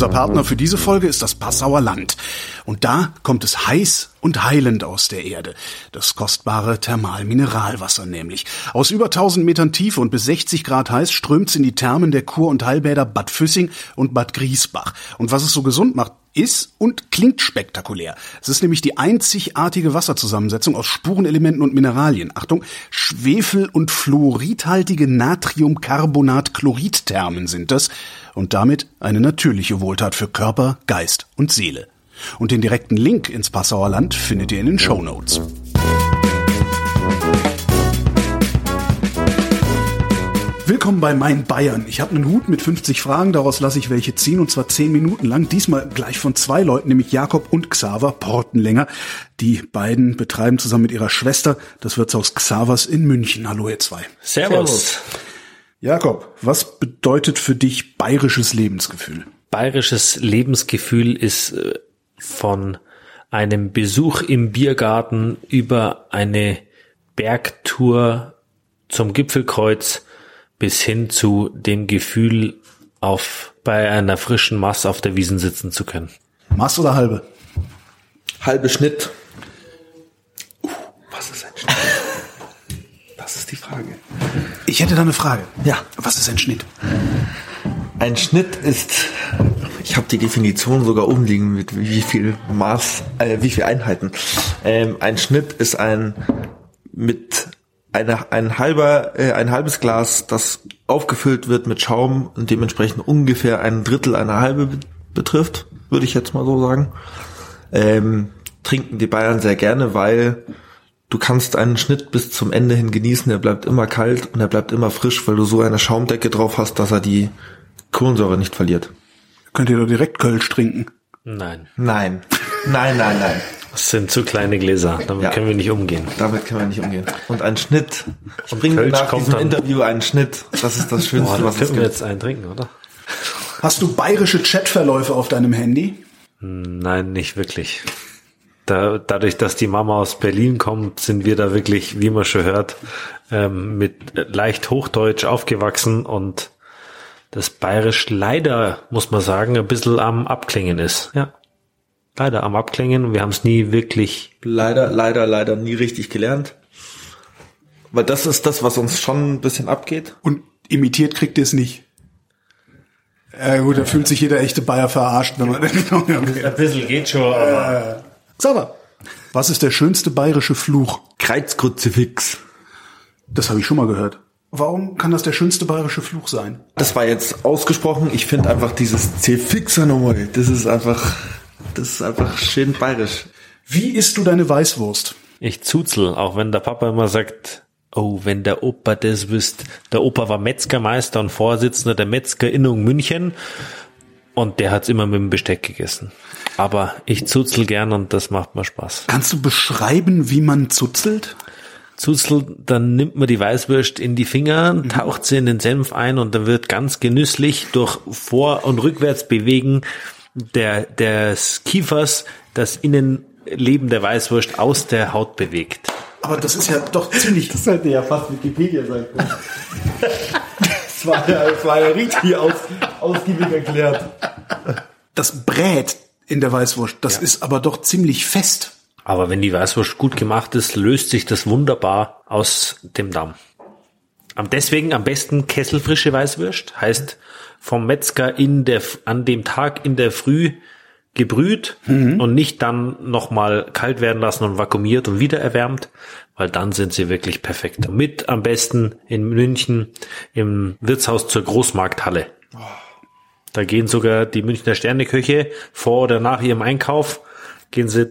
Unser Partner für diese Folge ist das Passauer Land. Und da kommt es heiß und heilend aus der Erde. Das kostbare Thermalmineralwasser nämlich. Aus über 1000 Metern Tiefe und bis 60 Grad heiß strömt's in die Thermen der Kur- und Heilbäder Bad Füssing und Bad Griesbach. Und was es so gesund macht, ist und klingt spektakulär. Es ist nämlich die einzigartige Wasserzusammensetzung aus Spurenelementen und Mineralien. Achtung, Schwefel- und fluoridhaltige Natriumcarbonat-Chloridthermen sind das und damit eine natürliche Wohltat für Körper, Geist und Seele. Und den direkten Link ins Passauer Land findet ihr in den Show Notes. Willkommen bei Mein Bayern. Ich habe einen Hut mit 50 Fragen, daraus lasse ich welche ziehen und zwar 10 Minuten lang. Diesmal gleich von zwei Leuten, nämlich Jakob und Xaver Portenlänger. Die beiden betreiben zusammen mit ihrer Schwester das Wirtshaus Xavers in München. Hallo ihr zwei. Servus. Jakob, was bedeutet für dich bayerisches Lebensgefühl? Bayerisches Lebensgefühl ist äh, von einem Besuch im Biergarten über eine Bergtour zum Gipfelkreuz bis hin zu dem Gefühl, auf bei einer frischen Mass auf der Wiesen sitzen zu können. Mass oder halbe? Halbe Schnitt. Uh, was ist ein Schnitt? Das ist die Frage. Ich hätte da eine Frage. Ja. Was ist ein Schnitt? Ein Schnitt ist, ich habe die Definition sogar umliegen mit wie viel Maß, äh, wie viel Einheiten. Ähm, ein Schnitt ist ein mit eine, ein halber, äh, ein halbes Glas, das aufgefüllt wird mit Schaum und dementsprechend ungefähr ein Drittel einer halbe be- betrifft, würde ich jetzt mal so sagen. Ähm, trinken die Bayern sehr gerne, weil du kannst einen Schnitt bis zum Ende hin genießen, er bleibt immer kalt und er bleibt immer frisch, weil du so eine Schaumdecke drauf hast, dass er die Kohlensäure nicht verliert. Könnt ihr doch direkt Kölsch trinken. Nein, Nein. Nein, nein, nein. Das sind zu kleine Gläser, damit Ja. können wir nicht umgehen. Damit können wir nicht umgehen. Und ein Schnitt. Ich bringe Kölsch nach diesem dann- Interview einen Schnitt. Das ist das Schönste, Boah, was es könnten wir gibt. jetzt einen trinken, oder? Hast du bayerische Chatverläufe auf deinem Handy? Nein, nicht wirklich. Da, dadurch, dass die Mama aus Berlin kommt, sind wir da wirklich, wie man schon hört, ähm, mit leicht Hochdeutsch aufgewachsen und das Bayerisch leider, muss man sagen, ein bisschen am Abklingen ist. Ja. Leider am Abklingen wir haben es nie wirklich Leider, leider, leider nie richtig gelernt. Weil das ist das, was uns schon ein bisschen abgeht. Und imitiert kriegt ihr es nicht. Ja gut, da fühlt sich jeder echte Bayer verarscht, wenn man Ein bisschen geht schon, aber Sauber. Was ist der schönste bayerische Fluch? Kreuzkruzifix. Das habe ich schon mal gehört. Warum kann das der schönste bayerische Fluch sein? Das war jetzt ausgesprochen. Ich finde einfach dieses C-Fixer nochmal. Das ist einfach, das ist einfach schön bayerisch. Wie isst du deine Weißwurst? ich zuzel, auch wenn der Papa immer sagt, oh, wenn der Opa das wüsst. Der Opa war Metzgermeister und Vorsitzender der Metzgerinnung München und der hat's immer mit dem Besteck gegessen. Aber ich zuzel gern und das macht mir Spaß. Kannst du beschreiben, wie man zuzelt? Zuzel, dann nimmt man die Weißwurst in die Finger, taucht sie in den Senf ein und dann wird ganz genüsslich durch Vor- und Rückwärtsbewegen der, des Kiefers das Innenleben der Weißwurst aus der Haut bewegt. Aber das ist ja doch ziemlich. Das sollte ja fast Wikipedia sein. das, war ja, das war ja richtig aus, ausgiebig erklärt. Das brät in der Weißwurst. Das ist aber doch ziemlich fest. Aber wenn die Weißwurst gut gemacht ist, löst sich das wunderbar aus dem Damm. Am deswegen am besten kesselfrische Weißwurst, heißt vom Metzger in der, an dem Tag in der Früh gebrüht und nicht dann nochmal kalt werden lassen und vakuumiert und wieder erwärmt, weil dann sind sie wirklich perfekt. Mit am besten in München im Wirtshaus zur Großmarkthalle. Da gehen sogar die Münchner Sterneköche vor oder nach ihrem Einkauf, gehen sie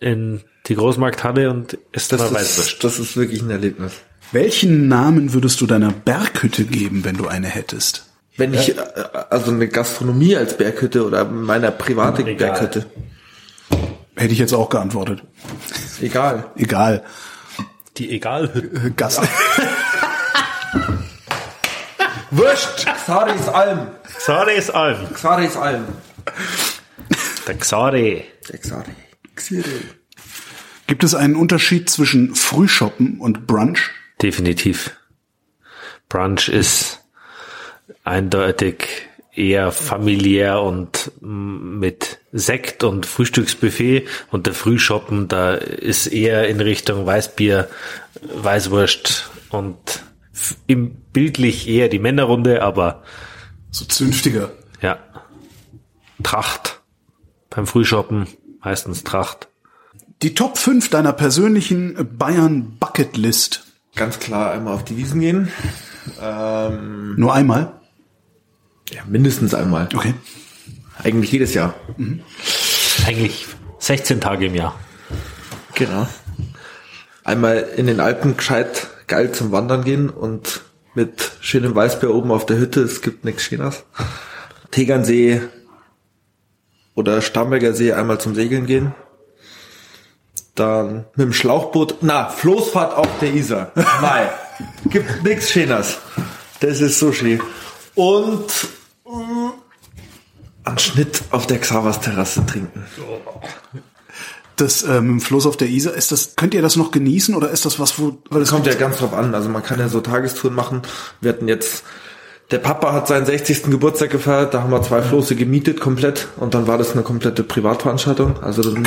in die Großmarkthalle und essen Das mal ist, Weißwurst. das ist wirklich ein Erlebnis. Welchen Namen würdest du deiner Berghütte geben, wenn du eine hättest? Wenn ich, äh, also eine Gastronomie als Berghütte oder meiner private Egal. Berghütte. Hätte ich jetzt auch geantwortet. Egal. Egal. Die Egalhütte. Äh, Gast. Wurscht! Xaris Alm. Xare ist Alm. Xaris Alm. Der Xare. Der Xari. Xiri. Gibt es einen Unterschied zwischen Frühshoppen und Brunch? Definitiv. Brunch ist eindeutig eher familiär und mit Sekt und Frühstücksbuffet und der Frühschoppen, da ist eher in Richtung Weißbier, Weißwurst und im bildlich eher die Männerrunde, aber So zünftiger. ja, Tracht beim Frühschoppen, meistens Tracht. Die Top 5 deiner persönlichen Bayern Bucketlist. Ganz klar einmal auf die Wiesen gehen. Ähm, Nur einmal? Ja, mindestens einmal. Okay. Eigentlich jedes Jahr. Eigentlich 16 Tage im Jahr. Genau. Einmal in den Alpen gescheit geil zum Wandern gehen und mit schönem Weißbier oben auf der Hütte, es gibt nichts Schöneres. Tegernsee oder Starnberger See einmal zum Segeln gehen. Dann mit dem Schlauchboot, na, Floßfahrt auf der Isar. Nein, gibt nichts Schöneres. Das ist so schön. Und mm, einen Schnitt auf der Xavas Terrasse trinken. Das ähm, im Floß auf der Isar, ist das, könnt ihr das noch genießen oder ist das was, wo, weil es kommt ja ganz drauf an. Also man kann ja so Tagestouren machen. Wir hatten jetzt, der Papa hat seinen 60. Geburtstag gefeiert, da haben wir zwei Floße gemietet komplett und dann war das eine komplette Privatveranstaltung. Also dann,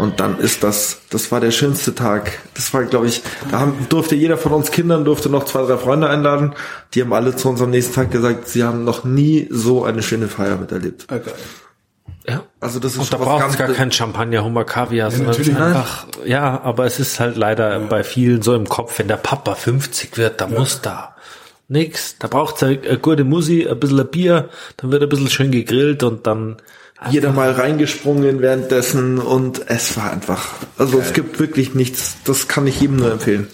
und dann ist das, das war der schönste Tag. Das war, glaube ich, da haben, durfte jeder von uns Kindern durfte noch zwei, drei Freunde einladen. Die haben alle zu uns am nächsten Tag gesagt, sie haben noch nie so eine schöne Feier miterlebt. Okay. Ja. Also das ist Und da braucht es gar kein Champagner, Hummer, Kaviar, sondern einfach, ja, aber es ist halt leider bei vielen so im Kopf, wenn der Papa 50 wird, da muss da nix, da braucht es eine gute Musi, ein bisschen ein Bier, dann wird ein bisschen schön gegrillt und dann jeder mal reingesprungen währenddessen und es war einfach, also es gibt wirklich nichts, das kann ich jedem nur empfehlen.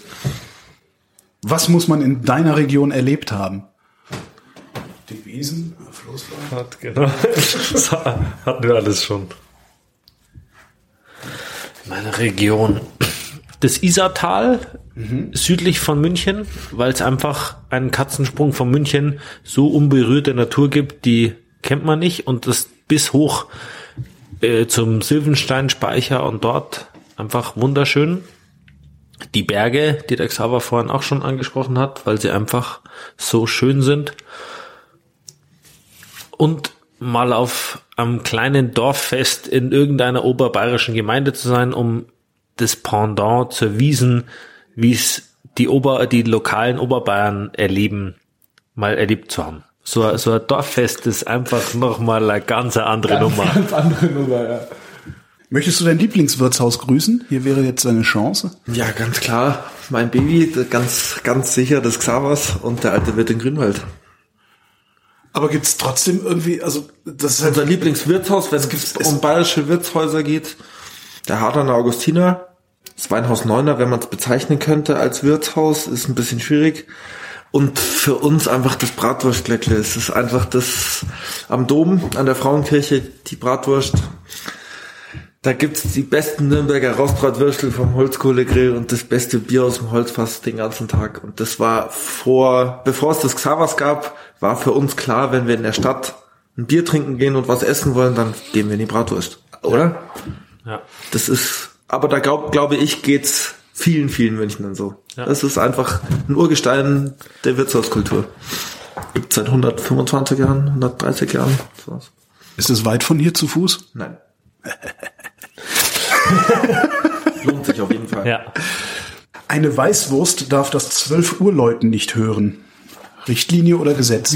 Was muss man in deiner Region erlebt haben? Die Wiesen, Floßfahrt. hat, genau. Das hatten wir alles schon. Meine Region. Das Isartal, südlich von München, weil es einfach einen Katzensprung von München so unberührte Natur gibt, die kennt man nicht und das bis hoch äh, zum Silvensteinspeicher und dort einfach wunderschön. Die Berge, die der Xaver vorhin auch schon angesprochen hat, weil sie einfach so schön sind und mal auf einem kleinen Dorffest in irgendeiner oberbayerischen Gemeinde zu sein, um das Pendant zur Wiesen, wie es die Ober, die lokalen Oberbayern erleben, mal erlebt zu haben. So, so ein Dorffest ist einfach nochmal eine ganz andere Nummer. Ganz andere Nummer, ja. Möchtest du dein Lieblingswirtshaus grüßen? Hier wäre jetzt deine Chance. Ja, ganz klar. Mein Baby, ganz, ganz sicher das Xavas und der alte Wirt in Grünwald. Aber gibt's trotzdem irgendwie, also das ist halt Unser Lieblingswirtshaus, wenn es um bayerische Wirtshäuser geht, der Hardaner Augustiner, das Weinhaus Neuner, wenn man es bezeichnen könnte als Wirtshaus, ist ein bisschen schwierig. Und für uns einfach das Bratwurstgleckle. Es ist einfach das am Dom, an der Frauenkirche, die Bratwurst. Da gibt's die besten Nürnberger Rostbratwürstel vom Holzkohlegrill und das beste Bier aus dem Holzfass den ganzen Tag. Und das war vor, bevor es das Xavas gab, war für uns klar, wenn wir in der Stadt ein Bier trinken gehen und was essen wollen, dann gehen wir in die Bratwurst. Oder? Ja. Das ist, aber da glaub, glaube ich, geht's vielen, vielen Münchnern so. Ja. Das ist einfach ein Urgestein der Wirtshauskultur. Gibt seit 125 Jahren, 130 Jahren. Sowas. Ist es weit von hier zu Fuß? Nein. Lohnt sich auf jeden Fall. Ja. Eine Weißwurst darf das 12 Uhr Läuten nicht hören. Richtlinie oder Gesetz?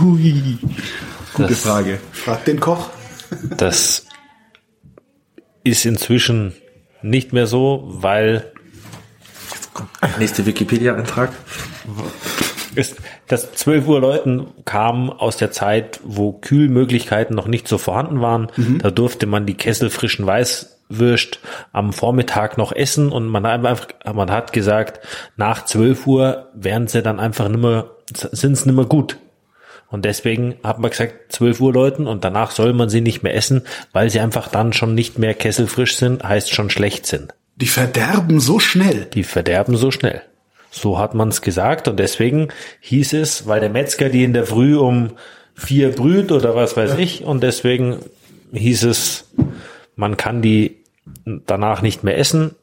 Hui. Gute Das- Frage. Frag den Koch. Das ist inzwischen nicht mehr so, weil Nächste Wikipedia-Eintrag. ist, das 12 Uhr Läuten kam aus der Zeit, wo Kühlmöglichkeiten noch nicht so vorhanden waren. Da durfte man die kesselfrischen Weißwürst am Vormittag noch essen und man hat einfach, man hat gesagt, nach 12 Uhr werden sie dann einfach nimmer, sind es nimmer gut. Und deswegen hat man gesagt, 12 Uhr läuten und danach soll man sie nicht mehr essen, weil sie einfach dann schon nicht mehr kesselfrisch sind, heißt schon schlecht sind. Die verderben so schnell. Die verderben so schnell. So hat man es gesagt und deswegen hieß es, weil der Metzger die in der Früh um vier brüht oder was weiß ich und deswegen hieß es, man kann die danach nicht mehr essen.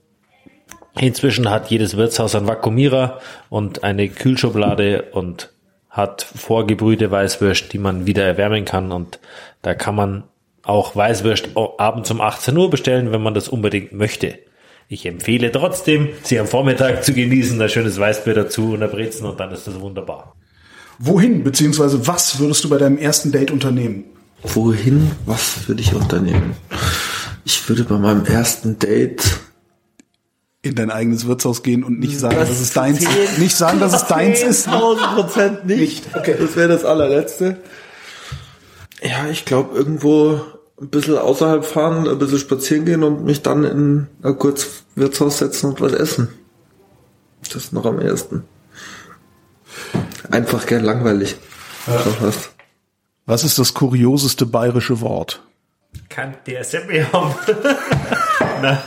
Inzwischen hat jedes Wirtshaus einen Vakuumierer und eine Kühlschublade und hat vorgebrühte Weißwürst, die man wieder erwärmen kann und da kann man auch Weißwürst abends um 18 Uhr bestellen, wenn man das unbedingt möchte. Ich empfehle trotzdem, sie am Vormittag zu genießen, ein schönes Weißbier dazu und ein Brezen und dann ist das wunderbar. Wohin, beziehungsweise was würdest du bei deinem ersten Date unternehmen? Wohin, was würde ich unternehmen? Ich würde bei meinem ersten Date in dein eigenes Wirtshaus gehen und nicht sagen, das dass es deins ist. Nicht sagen, dass es deins ist. 1000 Prozent nicht. Okay. Das wäre das allerletzte. Ja, ich glaube, irgendwo ein bisschen außerhalb fahren, ein bisschen spazieren gehen und mich dann in ein kurz Wirtshaus setzen und was essen. Das ist noch am ersten. Einfach gern langweilig. Ja. Was ist das kurioseste bayerische Wort? Kann der Seppe haben.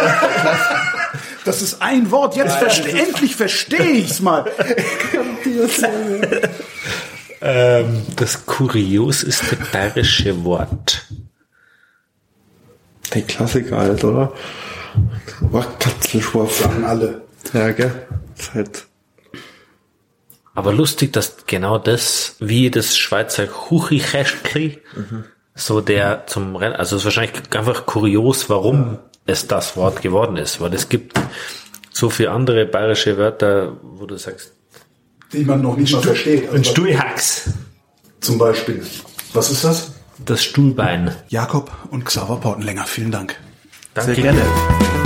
Das ist ein Wort. Jetzt verste endlich verstehe ich's mal. ähm, das kurioseste bayerische Wort. Der Klassiker halt, oder? Katzelschwarf. Sagen alle. Ja, gell? Ist halt aber lustig, dass genau das, wie das Schweizer Huchichäschkli, mhm. so der zum Rennen, also es ist wahrscheinlich einfach kurios, warum es das Wort geworden ist, weil es gibt so viele andere bayerische Wörter, wo du sagst, die man noch nicht mal versteht. Also Ein Stuhlhax. Zum Beispiel. Was ist das? Das Stuhlbein. Jakob und Xaver Portenlänger, vielen Dank. Danke. Sehr gerne.